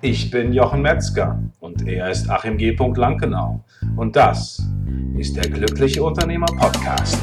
Ich bin Jochen Metzger und er ist Achim G. Lankenau. Und das ist der Glückliche Unternehmer Podcast.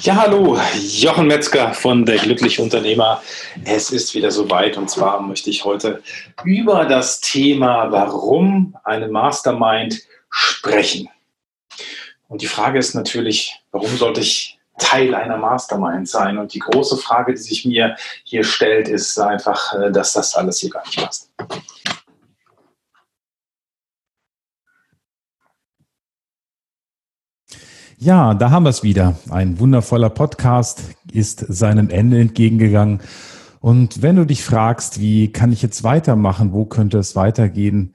Ja, hallo, Jochen Metzger von der Glückliche Unternehmer. Es ist wieder soweit und zwar möchte ich heute über das Thema, warum eine Mastermind sprechen. Und die Frage ist natürlich, warum sollte ich Teil einer Mastermind sein? Und die große Frage, die sich mir hier stellt, ist einfach, äh, dass das alles hier gar nicht passt. Ja, da haben wir es wieder. Ein wundervoller Podcast ist seinem Ende entgegengegangen. Und wenn du dich fragst, wie kann ich jetzt weitermachen, wo könnte es weitergehen,